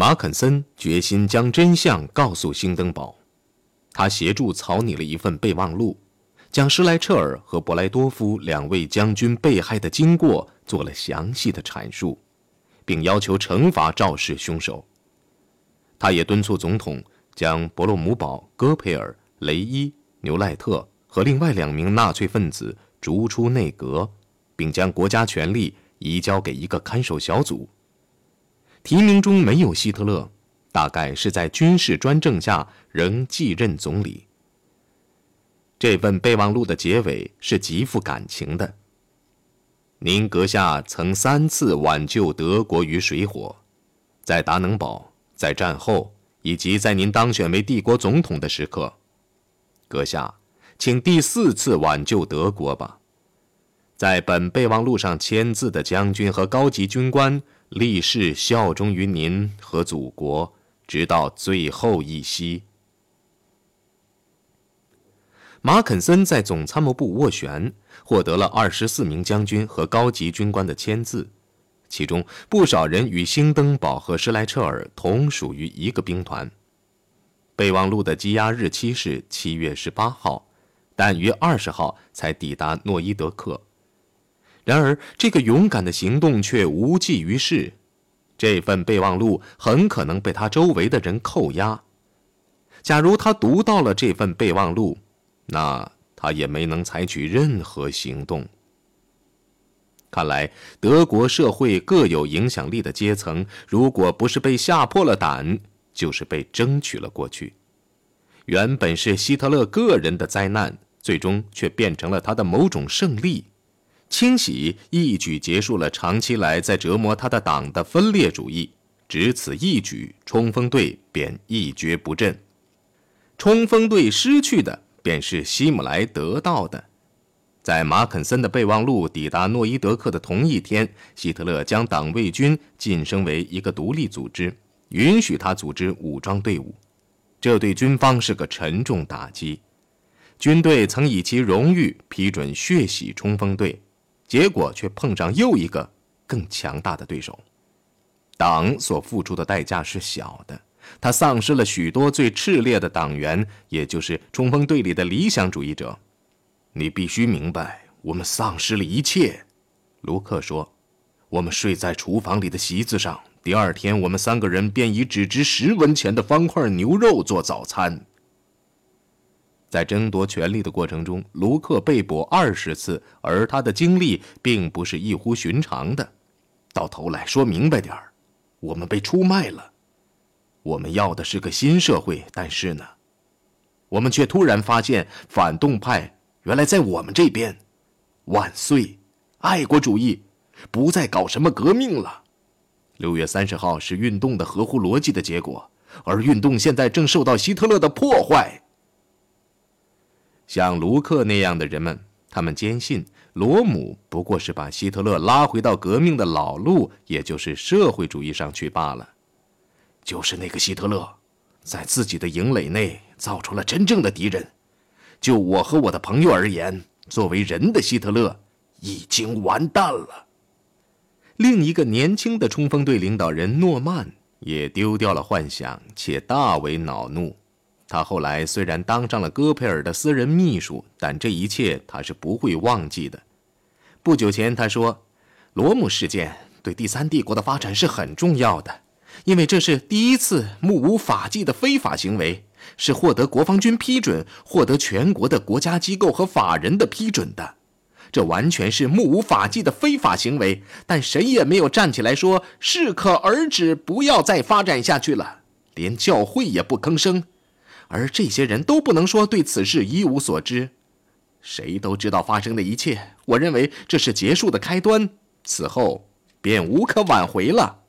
马肯森决心将真相告诉兴登堡，他协助草拟了一份备忘录，将施莱彻尔和博莱多夫两位将军被害的经过做了详细的阐述，并要求惩罚肇事凶手。他也敦促总统将伯洛姆堡、戈培尔、雷伊、牛赖特和另外两名纳粹分子逐出内阁，并将国家权力移交给一个看守小组。提名中没有希特勒，大概是在军事专政下仍继任总理。这份备忘录的结尾是极富感情的。您阁下曾三次挽救德国于水火，在达能堡，在战后，以及在您当选为帝国总统的时刻。阁下，请第四次挽救德国吧。在本备忘录上签字的将军和高级军官。立誓效忠于您和祖国，直到最后一息。马肯森在总参谋部斡旋，获得了二十四名将军和高级军官的签字，其中不少人与兴登堡和施莱彻尔同属于一个兵团。备忘录的羁押日期是七月十八号，但于二十号才抵达诺伊德克。然而，这个勇敢的行动却无济于事。这份备忘录很可能被他周围的人扣押。假如他读到了这份备忘录，那他也没能采取任何行动。看来，德国社会各有影响力的阶层，如果不是被吓破了胆，就是被争取了过去。原本是希特勒个人的灾难，最终却变成了他的某种胜利。清洗一举结束了长期来在折磨他的党的分裂主义，只此一举，冲锋队便一蹶不振。冲锋队失去的便是希姆莱得到的。在马肯森的备忘录抵达诺伊德克的同一天，希特勒将党卫军晋升为一个独立组织，允许他组织武装队伍。这对军方是个沉重打击。军队曾以其荣誉批准血洗冲锋队。结果却碰上又一个更强大的对手，党所付出的代价是小的，他丧失了许多最炽烈的党员，也就是冲锋队里的理想主义者。你必须明白，我们丧失了一切。卢克说：“我们睡在厨房里的席子上，第二天我们三个人便以只值十文钱的方块牛肉做早餐。”在争夺权力的过程中，卢克被捕二十次，而他的经历并不是异乎寻常的。到头来说明白点儿，我们被出卖了。我们要的是个新社会，但是呢，我们却突然发现反动派原来在我们这边。万岁，爱国主义不再搞什么革命了。六月三十号是运动的合乎逻辑的结果，而运动现在正受到希特勒的破坏。像卢克那样的人们，他们坚信罗姆不过是把希特勒拉回到革命的老路，也就是社会主义上去罢了。就是那个希特勒，在自己的营垒内造出了真正的敌人。就我和我的朋友而言，作为人的希特勒已经完蛋了。另一个年轻的冲锋队领导人诺曼也丢掉了幻想，且大为恼怒。他后来虽然当上了戈培尔的私人秘书，但这一切他是不会忘记的。不久前他说：“罗姆事件对第三帝国的发展是很重要的，因为这是第一次目无法纪的非法行为，是获得国防军批准、获得全国的国家机构和法人的批准的。这完全是目无法纪的非法行为，但谁也没有站起来说适可而止，不要再发展下去了，连教会也不吭声。”而这些人都不能说对此事一无所知，谁都知道发生的一切。我认为这是结束的开端，此后便无可挽回了。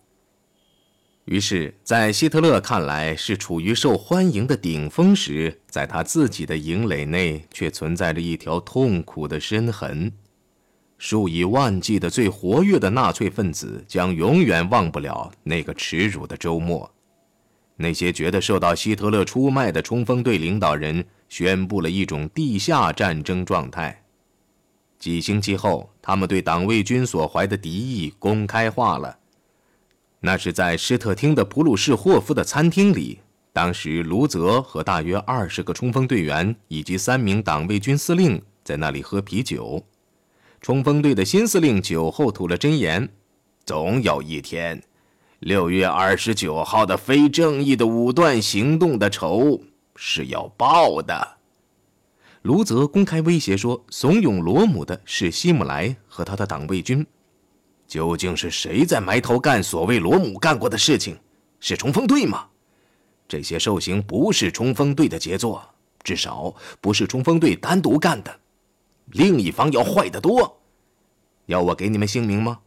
于是，在希特勒看来是处于受欢迎的顶峰时，在他自己的营垒内却存在着一条痛苦的深痕。数以万计的最活跃的纳粹分子将永远忘不了那个耻辱的周末。那些觉得受到希特勒出卖的冲锋队领导人宣布了一种地下战争状态。几星期后，他们对党卫军所怀的敌意公开化了。那是在施特汀的普鲁士霍夫的餐厅里。当时，卢泽和大约二十个冲锋队员以及三名党卫军司令在那里喝啤酒。冲锋队的新司令酒后吐了真言：“总有一天，六月二十九号的非正义的武断行动的仇是要报的。”卢泽公开威胁说：“怂恿罗姆的是希姆莱和他的党卫军。究竟是谁在埋头干所谓罗姆干过的事情？是冲锋队吗？”这些兽刑不是冲锋队的杰作，至少不是冲锋队单独干的。另一方要坏得多。要我给你们姓名吗？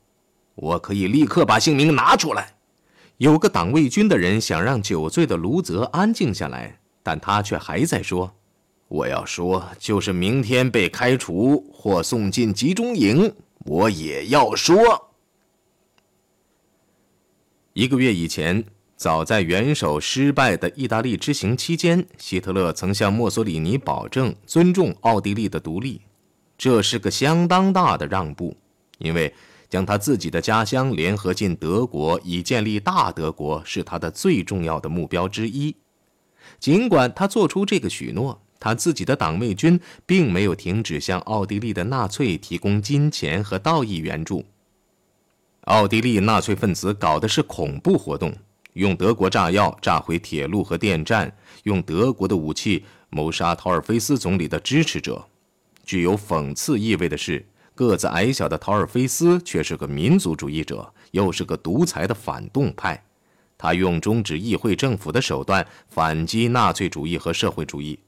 我可以立刻把姓名拿出来。有个党卫军的人想让酒醉的卢泽安静下来，但他却还在说：“我要说，就是明天被开除或送进集中营，我也要说。”一个月以前。早在元首失败的意大利之行期间，希特勒曾向墨索里尼保证尊重奥地利的独立，这是个相当大的让步，因为将他自己的家乡联合进德国以建立大德国是他的最重要的目标之一。尽管他做出这个许诺，他自己的党卫军并没有停止向奥地利的纳粹提供金钱和道义援助。奥地利纳粹分子搞的是恐怖活动。用德国炸药炸毁铁路和电站，用德国的武器谋杀陶尔菲斯总理的支持者。具有讽刺意味的是，个子矮小的陶尔菲斯却是个民族主义者，又是个独裁的反动派。他用终止议会政府的手段反击纳粹主义和社会主义。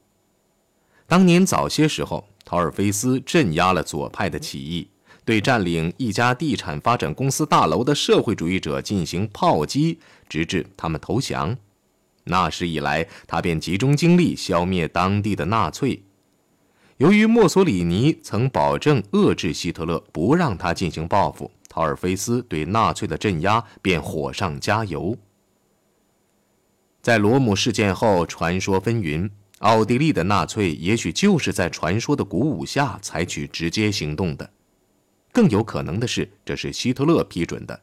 当年早些时候，陶尔菲斯镇压了左派的起义。对占领一家地产发展公司大楼的社会主义者进行炮击，直至他们投降。那时以来，他便集中精力消灭当地的纳粹。由于墨索里尼曾保证遏制希特勒，不让他进行报复，陶尔菲斯对纳粹的镇压便火上加油。在罗姆事件后，传说纷纭，奥地利的纳粹也许就是在传说的鼓舞下采取直接行动的。更有可能的是，这是希特勒批准的，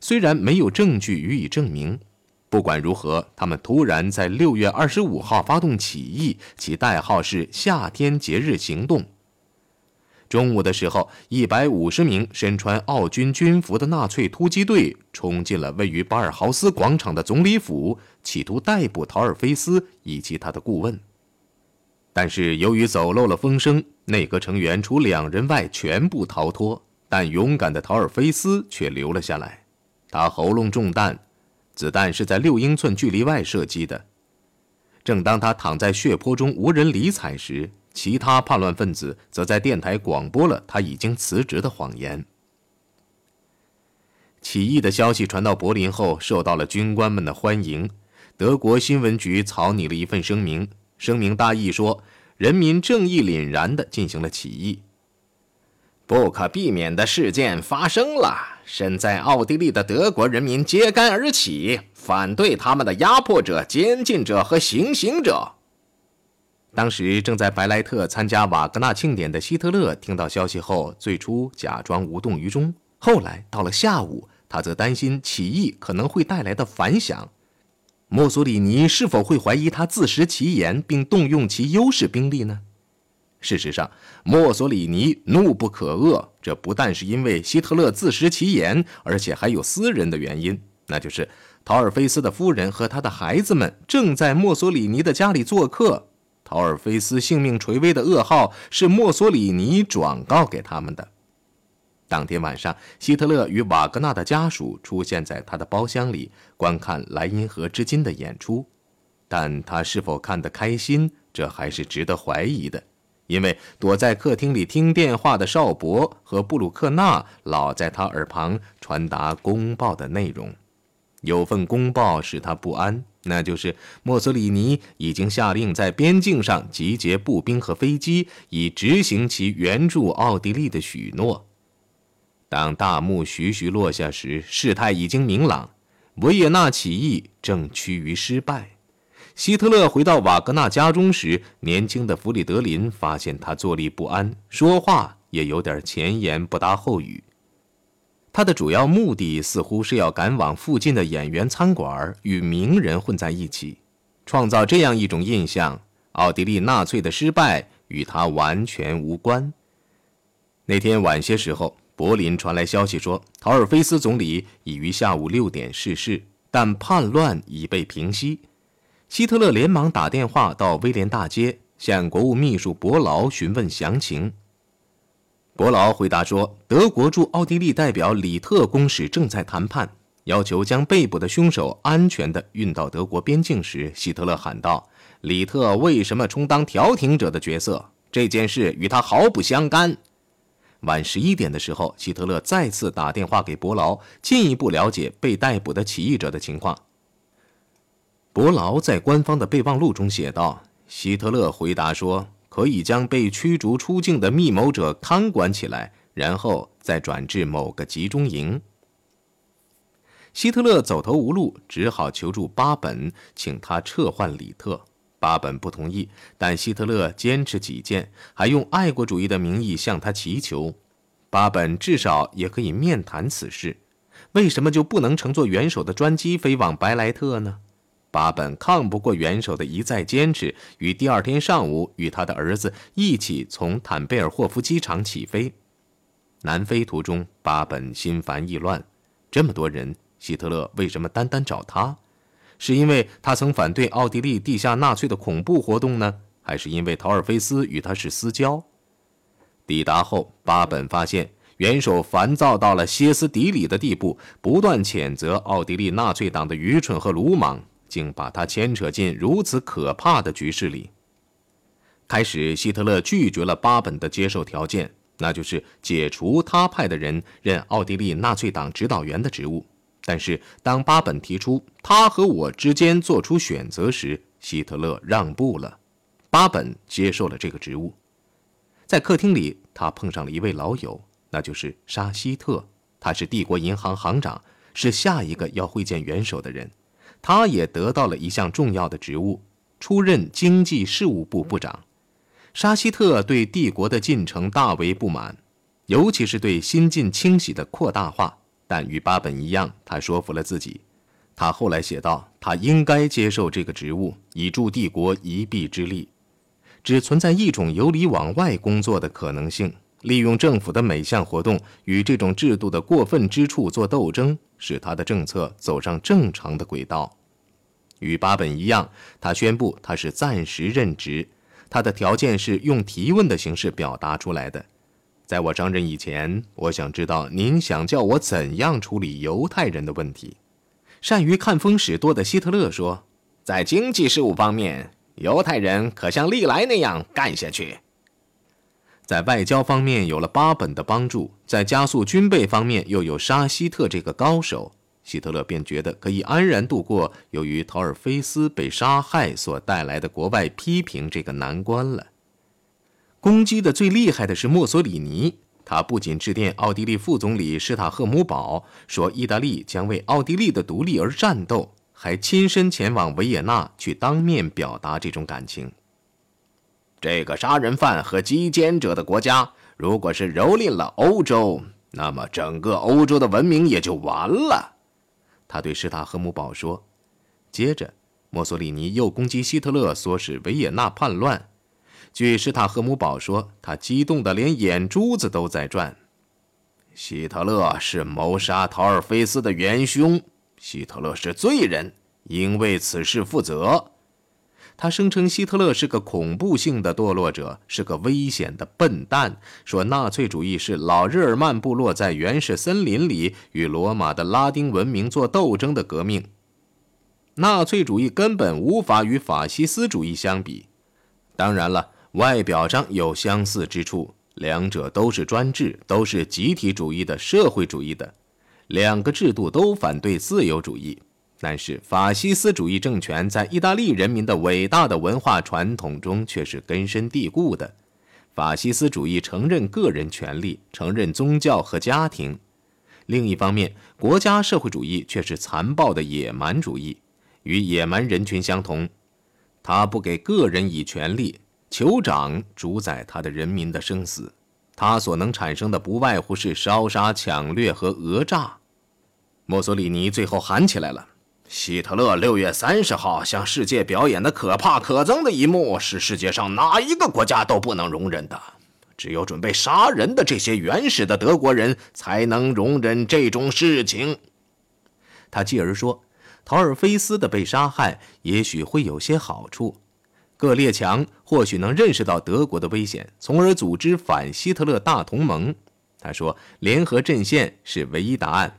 虽然没有证据予以证明。不管如何，他们突然在六月二十五号发动起义，其代号是“夏天节日行动”。中午的时候，一百五十名身穿奥军军服的纳粹突击队冲进了位于巴尔豪斯广场的总理府，企图逮捕陶尔菲斯以及他的顾问。但是由于走漏了风声，内阁成员除两人外全部逃脱，但勇敢的陶尔菲斯却留了下来。他喉咙中弹，子弹是在六英寸距离外射击的。正当他躺在血泊中无人理睬时，其他叛乱分子则在电台广播了他已经辞职的谎言。起义的消息传到柏林后，受到了军官们的欢迎。德国新闻局草拟了一份声明。声明大意说，人民正义凛然地进行了起义。不可避免的事件发生了，身在奥地利的德国人民揭竿而起，反对他们的压迫者、监禁者和行刑者。当时正在白莱特参加瓦格纳庆典的希特勒听到消息后，最初假装无动于衷，后来到了下午，他则担心起义可能会带来的反响。墨索里尼是否会怀疑他自食其言，并动用其优势兵力呢？事实上，墨索里尼怒不可遏，这不但是因为希特勒自食其言，而且还有私人的原因，那就是陶尔菲斯的夫人和他的孩子们正在墨索里尼的家里做客。陶尔菲斯性命垂危的噩耗是墨索里尼转告给他们的。当天晚上，希特勒与瓦格纳的家属出现在他的包厢里，观看《莱茵河之金》的演出。但他是否看得开心，这还是值得怀疑的，因为躲在客厅里听电话的邵伯和布鲁克纳老在他耳旁传达公报的内容。有份公报使他不安，那就是墨索里尼已经下令在边境上集结步兵和飞机，以执行其援助奥地利的许诺。当大幕徐徐落下时，事态已经明朗，维也纳起义正趋于失败。希特勒回到瓦格纳家中时，年轻的弗里德林发现他坐立不安，说话也有点前言不搭后语。他的主要目的似乎是要赶往附近的演员餐馆，与名人混在一起，创造这样一种印象：奥地利纳粹的失败与他完全无关。那天晚些时候，柏林传来消息说，陶尔菲斯总理已于下午六点逝世，但叛乱已被平息。希特勒连忙打电话到威廉大街，向国务秘书伯劳询问详情。伯劳回答说：“德国驻奥地利代表里特公使正在谈判，要求将被捕的凶手安全地运到德国边境时，希特勒喊道：‘里特为什么充当调停者的角色？这件事与他毫不相干。’晚十一点的时候，希特勒再次打电话给伯劳，进一步了解被逮捕的起义者的情况。伯劳在官方的备忘录中写道：‘希特勒回答说。’”可以将被驱逐出境的密谋者看管起来，然后再转至某个集中营。希特勒走投无路，只好求助巴本，请他撤换里特。巴本不同意，但希特勒坚持己见，还用爱国主义的名义向他祈求。巴本至少也可以面谈此事，为什么就不能乘坐元首的专机飞往白莱特呢？巴本抗不过元首的一再坚持，于第二天上午与他的儿子一起从坦贝尔霍夫机场起飞。南飞途中，巴本心烦意乱。这么多人，希特勒为什么单单找他？是因为他曾反对奥地利地下纳粹的恐怖活动呢，还是因为陶尔菲斯与他是私交？抵达后，巴本发现元首烦躁到了歇斯底里的地步，不断谴责奥地利纳粹党的愚蠢和鲁莽。竟把他牵扯进如此可怕的局势里。开始，希特勒拒绝了巴本的接受条件，那就是解除他派的人任奥地利纳粹党指导员的职务。但是，当巴本提出他和我之间做出选择时，希特勒让步了，巴本接受了这个职务。在客厅里，他碰上了一位老友，那就是沙希特，他是帝国银行行长，是下一个要会见元首的人。他也得到了一项重要的职务，出任经济事务部部长。沙希特对帝国的进程大为不满，尤其是对新晋清洗的扩大化。但与巴本一样，他说服了自己。他后来写道：“他应该接受这个职务，以助帝国一臂之力。只存在一种由里往外工作的可能性。”利用政府的每项活动与这种制度的过分之处做斗争，使他的政策走上正常的轨道。与巴本一样，他宣布他是暂时任职，他的条件是用提问的形式表达出来的。在我上任以前，我想知道您想叫我怎样处理犹太人的问题。善于看风使舵的希特勒说：“在经济事务方面，犹太人可像历来那样干下去。”在外交方面有了巴本的帮助，在加速军备方面又有沙希特这个高手，希特勒便觉得可以安然度过由于陶尔菲斯被杀害所带来的国外批评这个难关了。攻击的最厉害的是墨索里尼，他不仅致电奥地利副总理施塔赫姆堡说意大利将为奥地利的独立而战斗，还亲身前往维也纳去当面表达这种感情。这个杀人犯和击奸者的国家，如果是蹂躏了欧洲，那么整个欧洲的文明也就完了。他对施塔赫姆堡说。接着，墨索里尼又攻击希特勒唆使维也纳叛乱。据施塔赫姆堡说，他激动得连眼珠子都在转。希特勒是谋杀陶尔菲斯的元凶，希特勒是罪人，应为此事负责。他声称希特勒是个恐怖性的堕落者，是个危险的笨蛋。说纳粹主义是老日耳曼部落在原始森林里与罗马的拉丁文明做斗争的革命。纳粹主义根本无法与法西斯主义相比。当然了，外表上有相似之处，两者都是专制，都是集体主义的社会主义的，两个制度都反对自由主义。但是，法西斯主义政权在意大利人民的伟大的文化传统中却是根深蒂固的。法西斯主义承认个人权利，承认宗教和家庭；另一方面，国家社会主义却是残暴的野蛮主义，与野蛮人群相同。他不给个人以权利，酋长主宰他的人民的生死。他所能产生的不外乎是烧杀抢掠和讹诈。墨索里尼最后喊起来了：“希特勒六月三十号向世界表演的可怕可憎的一幕，是世界上哪一个国家都不能容忍的。只有准备杀人的这些原始的德国人才能容忍这种事情。”他继而说：“陶尔菲斯的被杀害也许会有些好处，各列强或许能认识到德国的危险，从而组织反希特勒大同盟。”他说：“联合阵线是唯一答案。”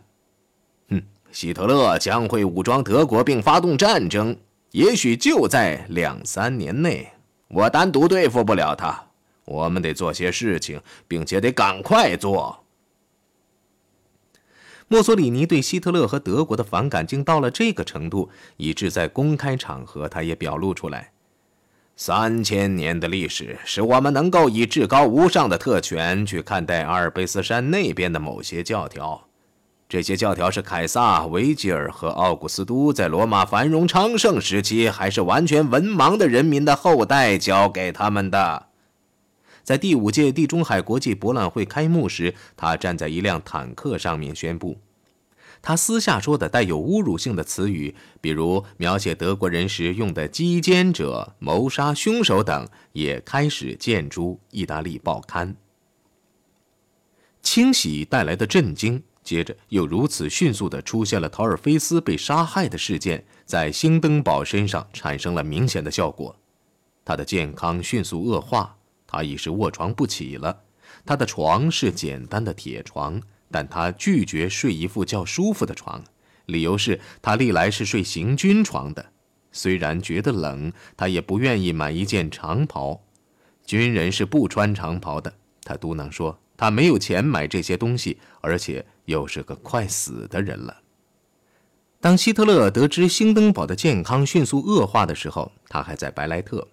希特勒将会武装德国并发动战争，也许就在两三年内。我单独对付不了他，我们得做些事情，并且得赶快做。墨索里尼对希特勒和德国的反感竟到了这个程度，以致在公开场合他也表露出来。三千年的历史使我们能够以至高无上的特权去看待阿尔卑斯山那边的某些教条。这些教条是凯撒、维吉尔和奥古斯都在罗马繁荣昌盛时期，还是完全文盲的人民的后代教给他们的。在第五届地中海国际博览会开幕时，他站在一辆坦克上面宣布。他私下说的带有侮辱性的词语，比如描写德国人时用的“击奸者”“谋杀凶手”等，也开始见诸意大利报刊。清洗带来的震惊。接着又如此迅速地出现了陶尔菲斯被杀害的事件，在兴登堡身上产生了明显的效果。他的健康迅速恶化，他已是卧床不起了。他的床是简单的铁床，但他拒绝睡一副较舒服的床，理由是他历来是睡行军床的。虽然觉得冷，他也不愿意买一件长袍。军人是不穿长袍的，他嘟囔说。他没有钱买这些东西，而且又是个快死的人了。当希特勒得知兴登堡的健康迅速恶化的时候，他还在白莱特。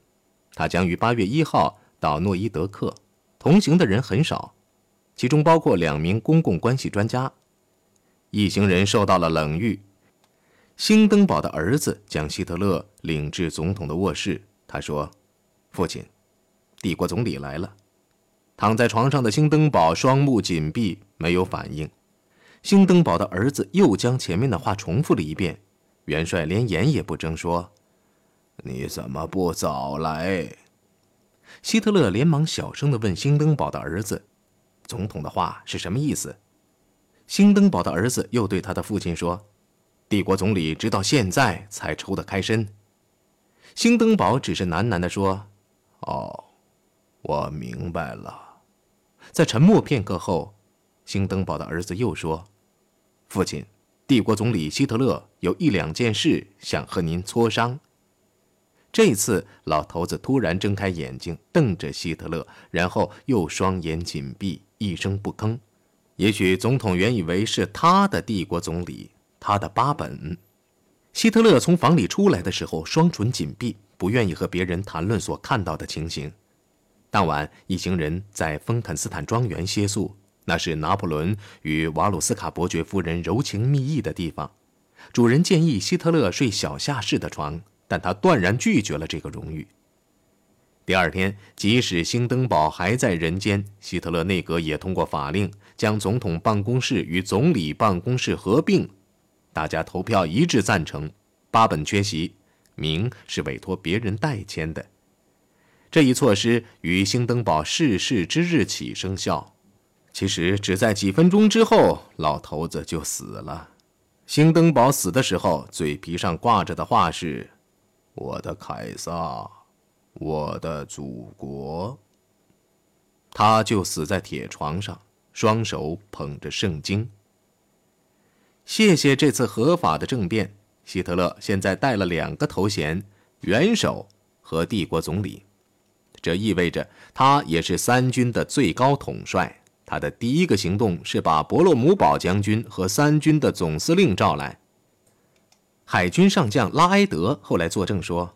他将于八月一号到诺伊德克，同行的人很少，其中包括两名公共关系专家。一行人受到了冷遇。兴登堡的儿子将希特勒领至总统的卧室，他说：“父亲，帝国总理来了。”躺在床上的兴登堡双目紧闭，没有反应。兴登堡的儿子又将前面的话重复了一遍。元帅连眼也不睁，说：“你怎么不早来？”希特勒连忙小声地问兴登堡的儿子：“总统的话是什么意思？”兴登堡的儿子又对他的父亲说：“帝国总理直到现在才抽得开身。”兴登堡只是喃喃地说：“哦，我明白了。”在沉默片刻后，兴登堡的儿子又说：“父亲，帝国总理希特勒有一两件事想和您磋商。”这次，老头子突然睁开眼睛，瞪着希特勒，然后又双眼紧闭，一声不吭。也许总统原以为是他的帝国总理，他的巴本。希特勒从房里出来的时候，双唇紧闭，不愿意和别人谈论所看到的情形。当晚，一行人在丰肯斯坦庄园歇宿，那是拿破仑与瓦鲁斯卡伯爵夫人柔情蜜意的地方。主人建议希特勒睡小下士的床，但他断然拒绝了这个荣誉。第二天，即使兴登堡还在人间，希特勒内阁也通过法令将总统办公室与总理办公室合并。大家投票一致赞成，巴本缺席，名是委托别人代签的。这一措施于兴登堡逝世之日起生效，其实只在几分钟之后，老头子就死了。兴登堡死的时候，嘴皮上挂着的话是：“我的凯撒，我的祖国。”他就死在铁床上，双手捧着圣经。谢谢这次合法的政变，希特勒现在带了两个头衔：元首和帝国总理。这意味着他也是三军的最高统帅。他的第一个行动是把伯洛姆堡将军和三军的总司令召来。海军上将拉埃德后来作证说：“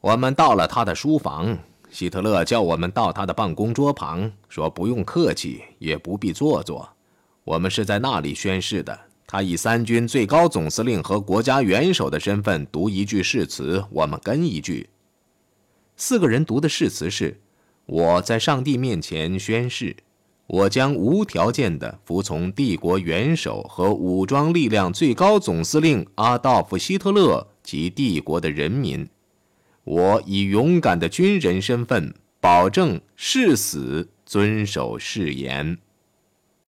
我们到了他的书房，希特勒叫我们到他的办公桌旁，说不用客气，也不必做作。我们是在那里宣誓的。他以三军最高总司令和国家元首的身份读一句誓词，我们跟一句。”四个人读的誓词是：“我在上帝面前宣誓，我将无条件地服从帝国元首和武装力量最高总司令阿道夫·希特勒及帝国的人民。我以勇敢的军人身份保证誓死遵守誓言。